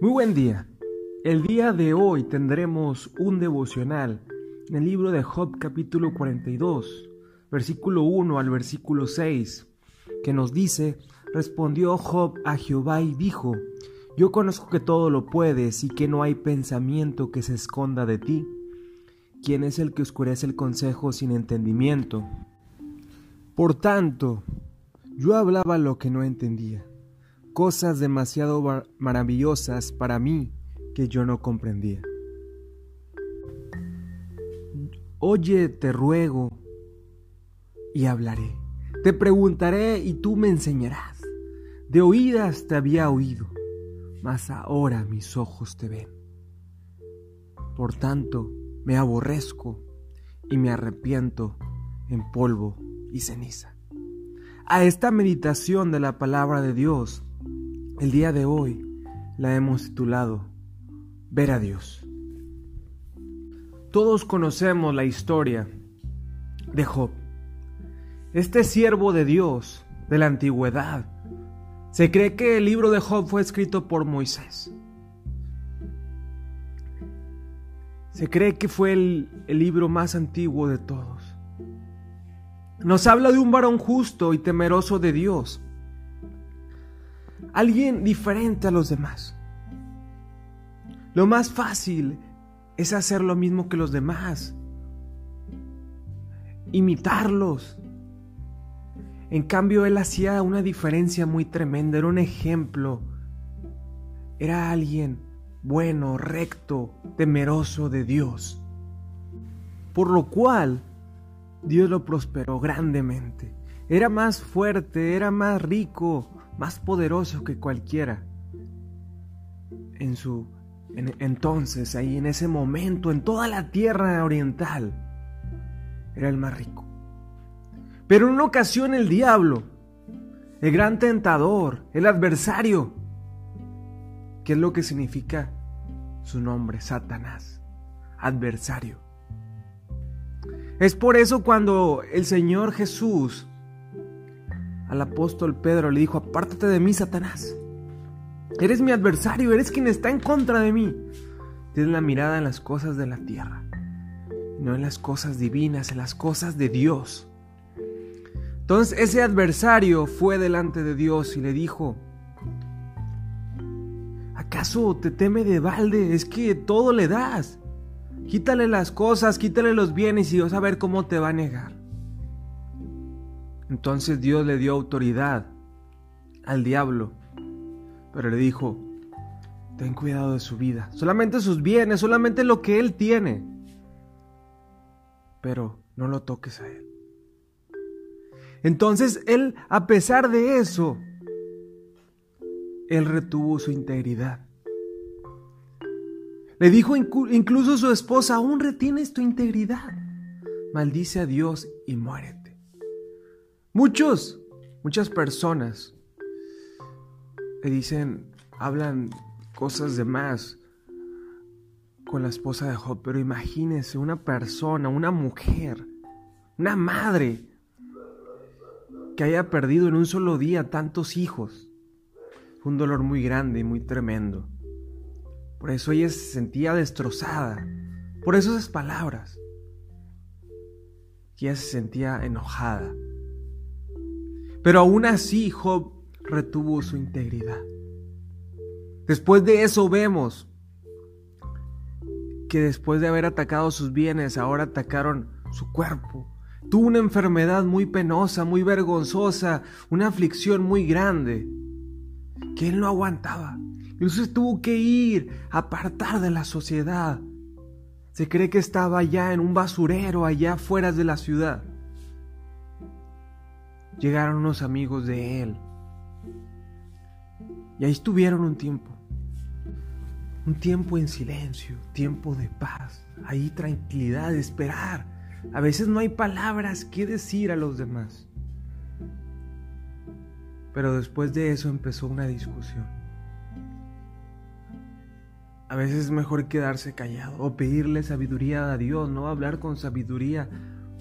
Muy buen día. El día de hoy tendremos un devocional en el libro de Job capítulo 42, versículo 1 al versículo 6, que nos dice, respondió Job a Jehová y dijo, yo conozco que todo lo puedes y que no hay pensamiento que se esconda de ti. ¿Quién es el que oscurece el consejo sin entendimiento? Por tanto, yo hablaba lo que no entendía cosas demasiado maravillosas para mí que yo no comprendía. Oye, te ruego y hablaré. Te preguntaré y tú me enseñarás. De oídas te había oído, mas ahora mis ojos te ven. Por tanto, me aborrezco y me arrepiento en polvo y ceniza. A esta meditación de la palabra de Dios el día de hoy la hemos titulado Ver a Dios. Todos conocemos la historia de Job. Este siervo de Dios de la antigüedad. Se cree que el libro de Job fue escrito por Moisés. Se cree que fue el, el, libro más antiguo de todos. Nos habla de un varón justo y temeroso de Dios, alguien diferente a los demás. Lo más fácil es hacer lo mismo que los demás, imitarlos. En cambio, él hacía una diferencia muy tremenda, era un ejemplo, era alguien bueno, recto, temeroso de Dios. Por lo cual, Dios lo prosperó grandemente. Era más fuerte, era más rico, más poderoso que cualquiera. En su entonces, ahí en ese momento, en toda la tierra oriental, era el más rico. Pero en una ocasión el diablo, el gran tentador, el adversario, ¿qué es lo que significa su nombre? Satanás, adversario. Es por eso cuando el Señor Jesús al apóstol Pedro le dijo, apártate de mí, Satanás. Eres mi adversario, eres quien está en contra de mí. Tienes la mirada en las cosas de la tierra, no en las cosas divinas, en las cosas de Dios. Entonces ese adversario fue delante de Dios y le dijo, ¿acaso te teme de balde? Es que todo le das. Quítale las cosas, quítale los bienes y vas a ver cómo te va a negar. Entonces Dios le dio autoridad al diablo, pero le dijo, ten cuidado de su vida, solamente sus bienes, solamente lo que él tiene, pero no lo toques a él. Entonces él, a pesar de eso, él retuvo su integridad. Le dijo incluso su esposa, aún retienes tu integridad. Maldice a Dios y muérete. Muchos, muchas personas dicen, hablan cosas de más con la esposa de Job, pero imagínense una persona, una mujer, una madre que haya perdido en un solo día tantos hijos. Fue un dolor muy grande y muy tremendo. Por eso ella se sentía destrozada. Por esas palabras. ella se sentía enojada. Pero aún así Job retuvo su integridad. Después de eso vemos que después de haber atacado sus bienes, ahora atacaron su cuerpo. Tuvo una enfermedad muy penosa, muy vergonzosa, una aflicción muy grande, que él no aguantaba. Entonces tuvo que ir a apartar de la sociedad. Se cree que estaba allá en un basurero, allá afuera de la ciudad llegaron unos amigos de él. Y ahí estuvieron un tiempo. Un tiempo en silencio, tiempo de paz, ahí tranquilidad, esperar. A veces no hay palabras que decir a los demás. Pero después de eso empezó una discusión. A veces es mejor quedarse callado o pedirle sabiduría a Dios, no hablar con sabiduría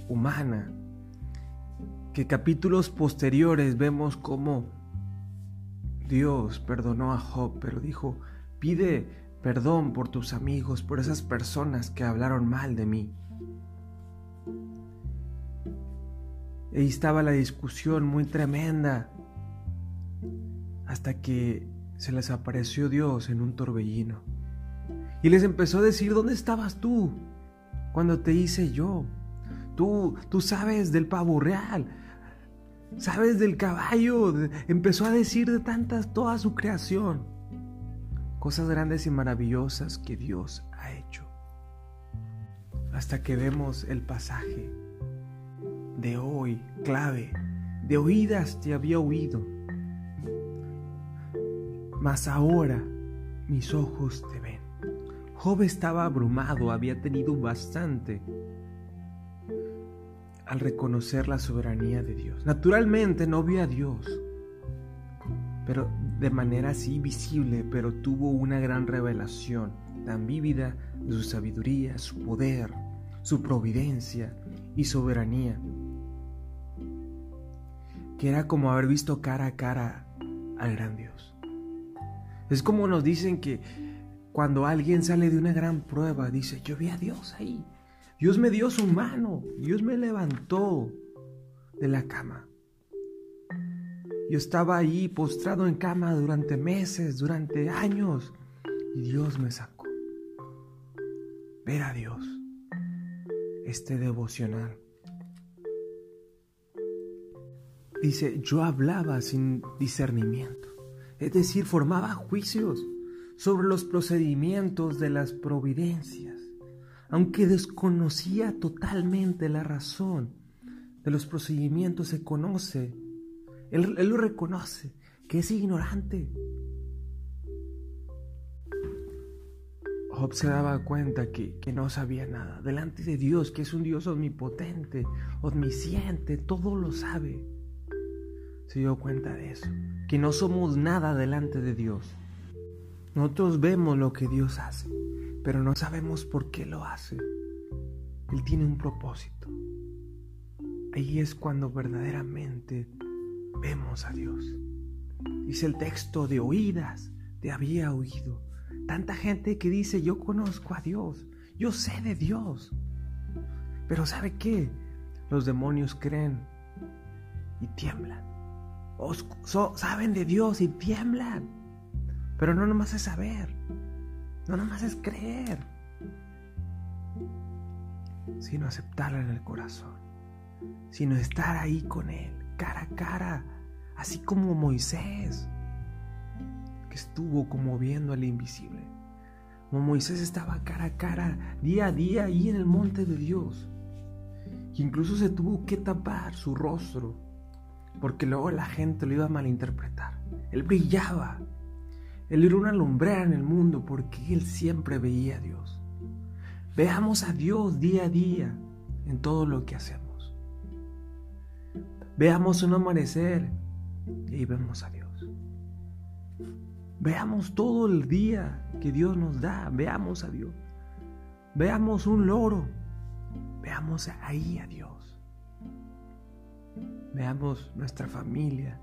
humana capítulos posteriores vemos cómo Dios perdonó a Job, pero dijo, Pide perdón por tus amigos, por esas personas que hablaron mal de mí. Ahí estaba la discusión muy tremenda hasta que se les apareció Dios en un torbellino. Y les empezó a decir, ¿dónde estabas tú cuando te hice yo? Tú, tú sabes del pavo real, sabes del caballo. Empezó a decir de tantas, toda su creación. Cosas grandes y maravillosas que Dios ha hecho. Hasta que vemos el pasaje de hoy, clave, de oídas te había oído, mas ahora mis ojos te ven. Job estaba abrumado, había tenido bastante al reconocer la soberanía de Dios. Naturalmente no vio a Dios, pero de manera así visible, pero tuvo una gran revelación tan vívida de su sabiduría, su poder, su providencia y soberanía que era como haber visto cara a cara al gran Dios. Es como nos dicen que cuando alguien sale de una gran prueba, dice, yo vi a Dios ahí. Dios me dio su mano, Dios me levantó de la cama. Yo estaba ahí postrado en cama durante meses, durante años, y Dios me sacó. Ver a Dios, este devocional Dice, yo hablaba sin discernimiento, es decir, formaba juicios sobre los procedimientos de las providencias, aunque desconocía totalmente la razón de los procedimientos, se conoce, él, lo reconoce, que es ignorante. Job se daba cuenta que, que, no sabía nada. Delante de Dios, que es un Dios omnipotente, omnisciente, todo lo sabe se dio cuenta de eso, que no somos nada delante de Dios. Nosotros vemos lo que Dios hace, pero no sabemos por qué lo hace. Él tiene un propósito. Ahí es cuando verdaderamente vemos a Dios. Dice el texto de oídas, te había oído. Tanta gente que dice, yo conozco a Dios, yo sé de Dios. Pero ¿sabe qué? Los demonios creen y tiemblan saben de Dios y tiemblan. Pero no nomás es saber, no nomás es creer, sino aceptarlo en el corazón, sino estar ahí con Él, cara a cara, así como Moisés, que estuvo como viendo al invisible. Como Moisés estaba cara a cara, día a día, ahí en el monte de Dios. Y incluso se tuvo que tapar su rostro porque luego la gente lo iba a malinterpretar. Él brillaba. Él era una lumbrera en el mundo porque él siempre veía a Dios. Veamos a Dios día a día en todo lo que hacemos. Veamos un amanecer y vemos a Dios. Veamos todo el día que Dios nos da. Veamos a Dios. Veamos un loro. Veamos ahí a Dios veamos nuestra familia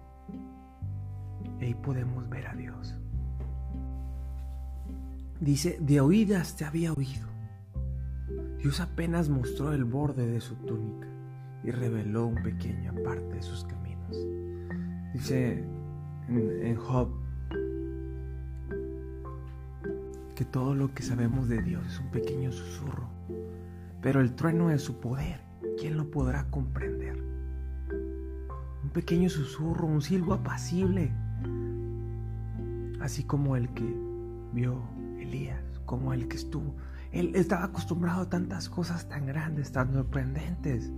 y ahí podemos ver a Dios. Dice, de oídas te había oído. Dios apenas mostró el borde de su túnica y reveló un pequeña parte de sus caminos. Dice en Job que todo lo que sabemos de Dios es un pequeño susurro, pero el trueno de su poder, ¿quién lo podrá comprender? un pequeño susurro, un silbo apacible, así como el que vio Elías, como el que estuvo. Él estaba acostumbrado a tantas cosas tan grandes, tan sorprendentes,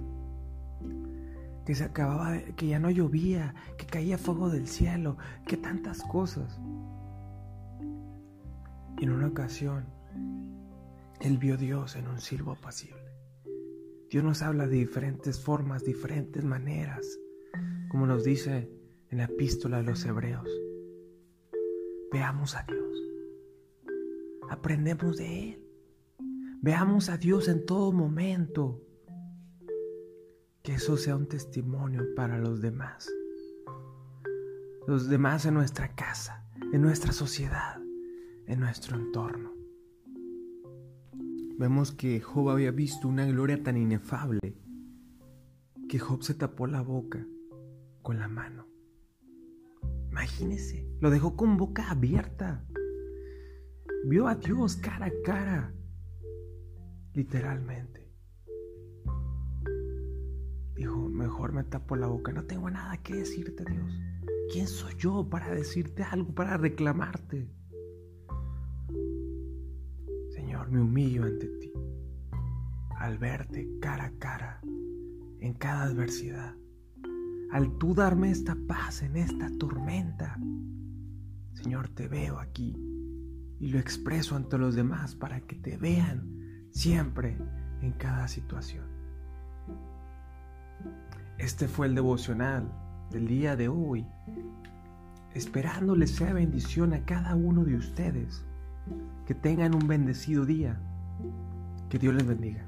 que se acababa, que ya no llovía, que caía fuego del cielo, que tantas cosas. Y en una ocasión, él vio a Dios en un silbo apacible. Dios nos habla de diferentes formas, diferentes maneras como nos dice en la epístola de los Hebreos. Veamos a Dios. Aprendemos de Él. Veamos a Dios en todo momento. Que eso sea un testimonio para los demás. Los demás en nuestra casa, en nuestra sociedad, en nuestro entorno. Vemos que Job había visto una gloria tan inefable que Job se tapó la boca con la mano. Imagínese, lo dejó con boca abierta. Vio a Dios cara a cara, literalmente. Dijo, mejor me tapo la boca, no tengo nada que decirte, Dios. ¿Quién soy yo para decirte algo, para reclamarte? Señor, me humillo ante ti al verte cara a cara en cada adversidad, al tú darme esta paz en esta tormenta. Señor, te veo aquí y lo expreso ante los demás para que te vean siempre en cada situación. Este fue el devocional del día de hoy, esperándoles sea bendición a cada uno de ustedes. Que tengan un bendecido día. Que Dios les bendiga.